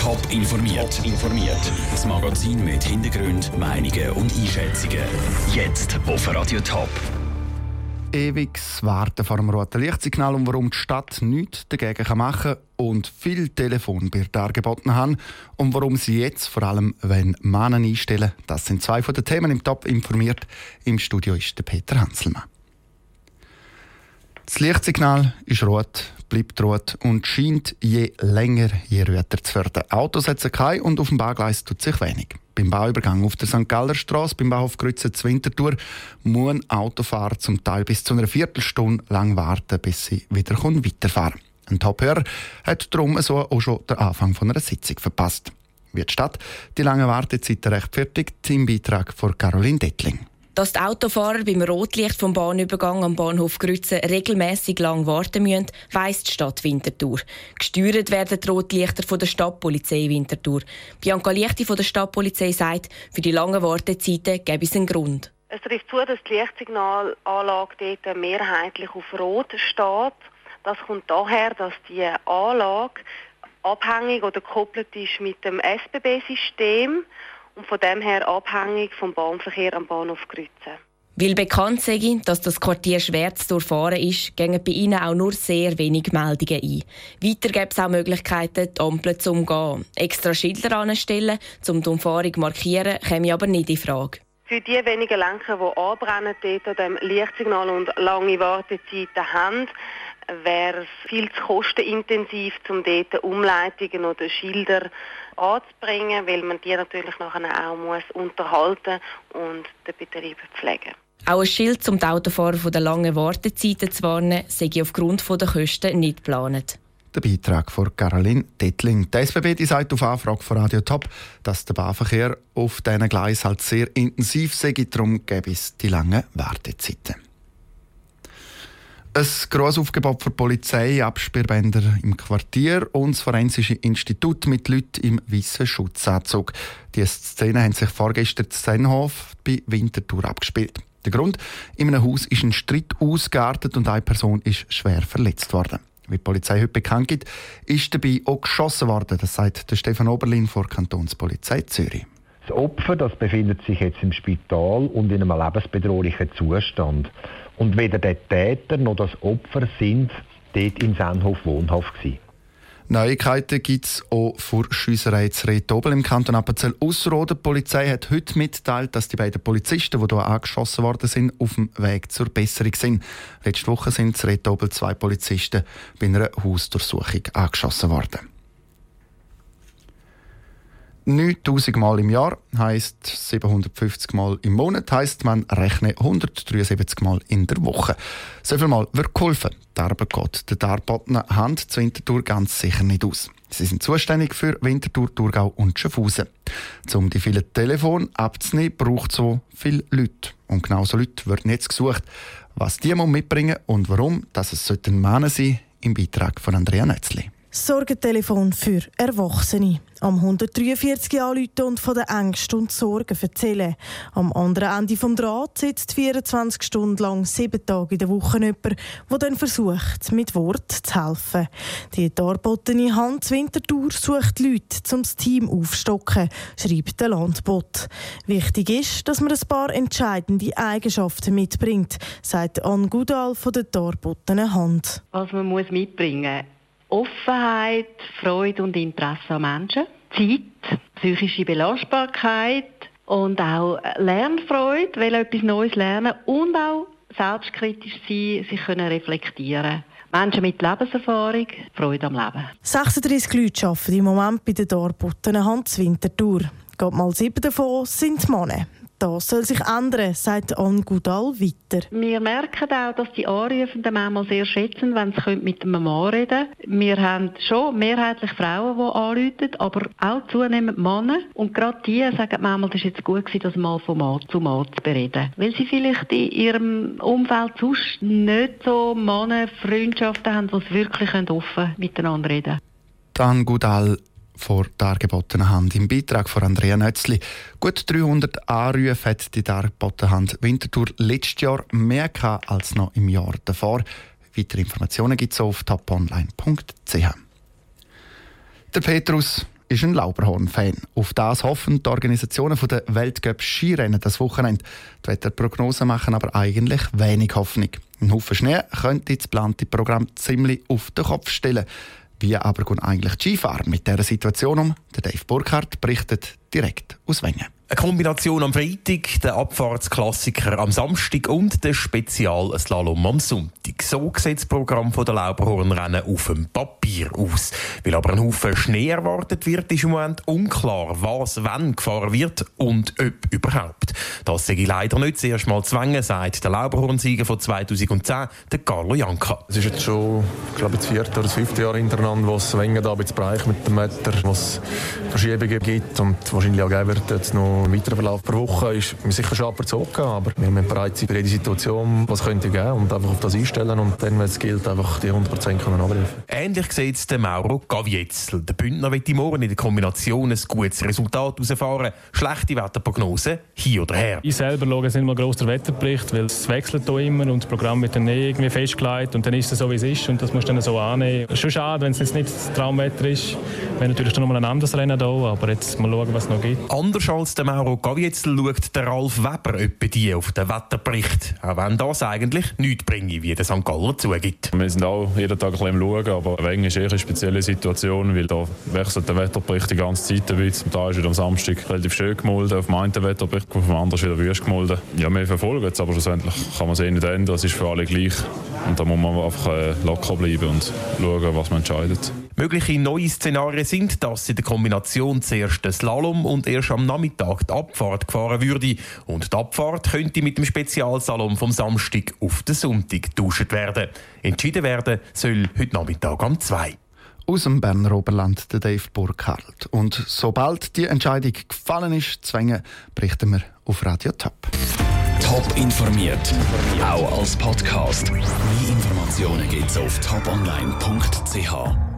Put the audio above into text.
Top informiert. informiert. Das Magazin mit Hintergrund, Meinungen und Einschätzungen. Jetzt auf Radio Top. Ewiges Warten vor dem roten Lichtsignal und warum die Stadt nichts dagegen machen kann und viel Telefonbild dargeboten haben und warum sie jetzt vor allem wenn Männer einstellen. Das sind zwei von den Themen im Top informiert. Im Studio ist der Peter Hanselmann. Das Lichtsignal ist rot, bleibt rot und scheint je länger, je röter zu werden. Autos setzen kein und auf dem Baugleis tut sich wenig. Beim Bauübergang auf der St. Galler Straße beim Bauhof Grütze zur Winterthur muss Autofahrer zum Teil bis zu einer Viertelstunde lang warten, bis sie wieder weiterfahren können. Ein Tophörer hat darum so auch schon den Anfang von einer Sitzung verpasst. Wie die Stadt die lange Wartezeit rechtfertigt, im Beitrag von Caroline Dettling. Dass die Autofahrer beim Rotlicht vom Bahnübergang am Bahnhof Grütze regelmäßig lang warten müssen, weiss die Stadt Winterthur. Gesteuert werden die Rotlichter von der Stadtpolizei Winterthur. Bianca Lichti von der Stadtpolizei sagt, für die langen Wartezeiten gäbe es einen Grund. Es trifft zu, dass die Lichtsignalanlage dort mehrheitlich auf Rot steht. Das kommt daher, dass die Anlage abhängig oder gekoppelt ist mit dem SBB-System und von dem her abhängig vom Bahnverkehr am Bahnhof Grütze. Weil bekannt sei, dass das Quartier schwer zu durchfahren ist, gehen bei Ihnen auch nur sehr wenig Meldungen ein. Weiter gibt es auch Möglichkeiten, die Ampeln zu umgehen. Extra Schilder anstellen, um die Umfahrung zu markieren, käme aber nicht in Frage. Für die wenigen Lenker, die anbrennen, dort an dem Lichtsignal und lange Wartezeiten haben, wäre es viel zu kostenintensiv, um dort Umleitungen oder Schilder anzubringen, weil man die natürlich nachher auch muss unterhalten und den Betrieb pflegen auch ein Schild, um die Autofahrer von der langen Wartezeiten zu warnen, sei aufgrund der Kosten nicht geplant. Der Beitrag von Caroline Dettling. Die SBB die sagt auf Anfrage von Radio Top, dass der Bahnverkehr auf diesen Gleisen halt sehr intensiv sei. Darum gäbe es die langen Wartezeiten. Ein grosses Aufgebot für Polizei, Absperrbänder im Quartier und das Forensische Institut mit Leuten im weißen Schutzanzug. Diese Szenen haben sich vorgestern in Sennhof bei Winterthur abgespielt. Der Grund? In einem Haus ist ein Streit ausgeartet und eine Person ist schwer verletzt worden. Wie die Polizei heute bekannt gibt, ist dabei auch geschossen worden. Das sagt der Stefan Oberlin vor Kantonspolizei Zürich. Das Opfer das befindet sich jetzt im Spital und in einem lebensbedrohlichen Zustand. Und weder der Täter noch das Opfer sind dort in Sennhof wohnhaft gewesen. Neuigkeiten gibt es auch vor Schiesserei zu im Kanton Appenzell Ausserrhoden. Die Polizei hat heute mitgeteilt, dass die beiden Polizisten, die hier angeschossen worden sind, auf dem Weg zur Besserung sind. Letzte Woche sind Retobel zwei Polizisten bei einer Hausdurchsuchung angeschossen worden. 9000 Mal im Jahr heißt 750 Mal im Monat heißt man rechne 173 Mal in der Woche. So viel Mal wird geholfen. Die Arbeit geht der darbotenen Hand zu Winterthur ganz sicher nicht aus. Sie sind zuständig für Winterthur, Thurgau und Schaffhausen. Um die vielen Telefone abzunehmen, braucht so viele Leute. Und genau so Leute werden jetzt gesucht. Was die mitbringen und warum, dass es Männer sein im Beitrag von Andrea Nötzli. Sorgentelefon für Erwachsene. Am 143 anrufen und von den Ängsten und Sorgen erzählen. Am anderen Ende des Draht sitzt 24 Stunden lang, sieben Tage in der Woche jemand, der dann versucht, mit Wort zu helfen. Die darbotene Hand Winterthur sucht Leute, um das Team aufstocken, schreibt der Landbot. Wichtig ist, dass man ein paar entscheidende Eigenschaften mitbringt, sagt Anne Gudal von der darbotenen Hand. Was man muss mitbringen Offenheit, Freude und Interesse an Menschen, Zeit, psychische Belastbarkeit und auch Lernfreude, weil etwas Neues lernen und auch selbstkritisch sein, sich können reflektieren. Menschen mit Lebenserfahrung, Freude am Leben. 36 Leute arbeiten im Moment bei der Darbotten Hans Winterthur. Geht mal sieben davon sind Männer. Das soll sich ändern, sagt Anne Gudal weiter. Wir merken auch, dass die Anrufenden manchmal sehr schätzen, wenn sie mit einem Mann reden können. Wir haben schon mehrheitlich Frauen, die anrufen, aber auch zunehmend Männer. Und gerade die sagen manchmal, das ist jetzt gut gewesen, das mal von Mann zu Mann zu bereden. Weil sie vielleicht in ihrem Umfeld sonst nicht so Männer-Freundschaften haben, die wirklich offen miteinander reden können. Dann Gudal vor dargebotenen Hand. Im Beitrag von Andrea Nötzli. Gut 300 Anrufe hat die dargebotene Hand Winterthur letztes Jahr mehr gehabt als noch im Jahr davor. Weitere Informationen gibt es auf toponline.ch. Der Petrus ist ein Lauberhorn-Fan. Auf das hoffen die Organisationen der Weltcup Skirennen das Wochenende. Die Wetterprognosen machen aber eigentlich wenig Hoffnung. Ein Haufen Schnee könnte das geplante Programm ziemlich auf den Kopf stellen. Wie aber gehen eigentlich die Skifahrer mit dieser Situation um? Der Dave Burkhardt berichtet direkt aus Wengen. Eine Kombination am Freitag, der Abfahrtsklassiker am Samstag und der Spezialslalom am Sonntag. So sieht das Programm der Lauberhornrennen auf dem Papier aus. Weil aber ein Haufen Schnee erwartet wird, ist im Moment unklar, was wann gefahren wird und ob überhaupt. Das sehe ich leider nicht das erste Mal zwängen, sagt der Lauberhornsieger von 2010, der Carlo Janka. Es ist jetzt schon, glaube ich, das vierte oder das fünfte Jahr hintereinander, wo es Wengen da bisschen Bereich mit dem Wetter, wo es Verschiebungen gibt und wahrscheinlich auch geben wird jetzt noch im weiteren Verlauf pro Woche ist mir sicher schon überzogen, aber wir müssen bereit sein für jede Situation, was könnte geben und einfach auf das einstellen und dann, wenn es gilt, einfach die 100% können abrufen. Ähnlich sieht es der Mauro Gavietzel. Der Bündner wird morgen in der Kombination ein gutes Resultat herausfahren. Schlechte Wetterprognose hier oder her. Ich selber schaue nicht mal groß den Wetterbericht, weil es wechselt hier immer und das Programm wird dann eh irgendwie festgelegt und dann ist es so, wie es ist und das musst du dann so annehmen. Es ist schon schade, wenn es jetzt nicht das Traumwetter ist. Wäre natürlich noch mal ein anderes Rennen da, aber jetzt mal schauen, was noch gibt. Anders als der Mauro Gavietzel schaut der Ralf Weber etwa die auf den Wetterbericht. Auch wenn das eigentlich nichts bringe, wie der St. Galler zugibt. Wir sind auch jeden Tag ein bisschen am Schauen, aber wegen ist eher eine spezielle Situation, weil da wechselt der Wetterbericht die ganze Zeit ein bisschen. Da ist wieder am Samstag relativ schön gemolden, auf dem einen Wetterbericht, auf dem anderen wieder wüst gemolden. Ja, wir verfolgen es, aber schlussendlich kann man es eh nicht ändern, es ist für alle gleich. Und da muss man einfach äh, locker bleiben und schauen, was man entscheidet. Mögliche neue Szenarien sind, dass in der Kombination zuerst der Slalom und erst am Nachmittag die Abfahrt gefahren würde. Und die Abfahrt könnte mit dem Spezialsalon vom Samstag auf den Sonntag getauscht werden. Entschieden werden soll heute Nachmittag um 2 aus dem Berner Oberland, der Dave Burkhardt. Und sobald die Entscheidung gefallen ist, zwängen, berichten wir auf Radio Top. Top informiert, auch als Podcast. Mehr Informationen gibt's auf toponline.ch.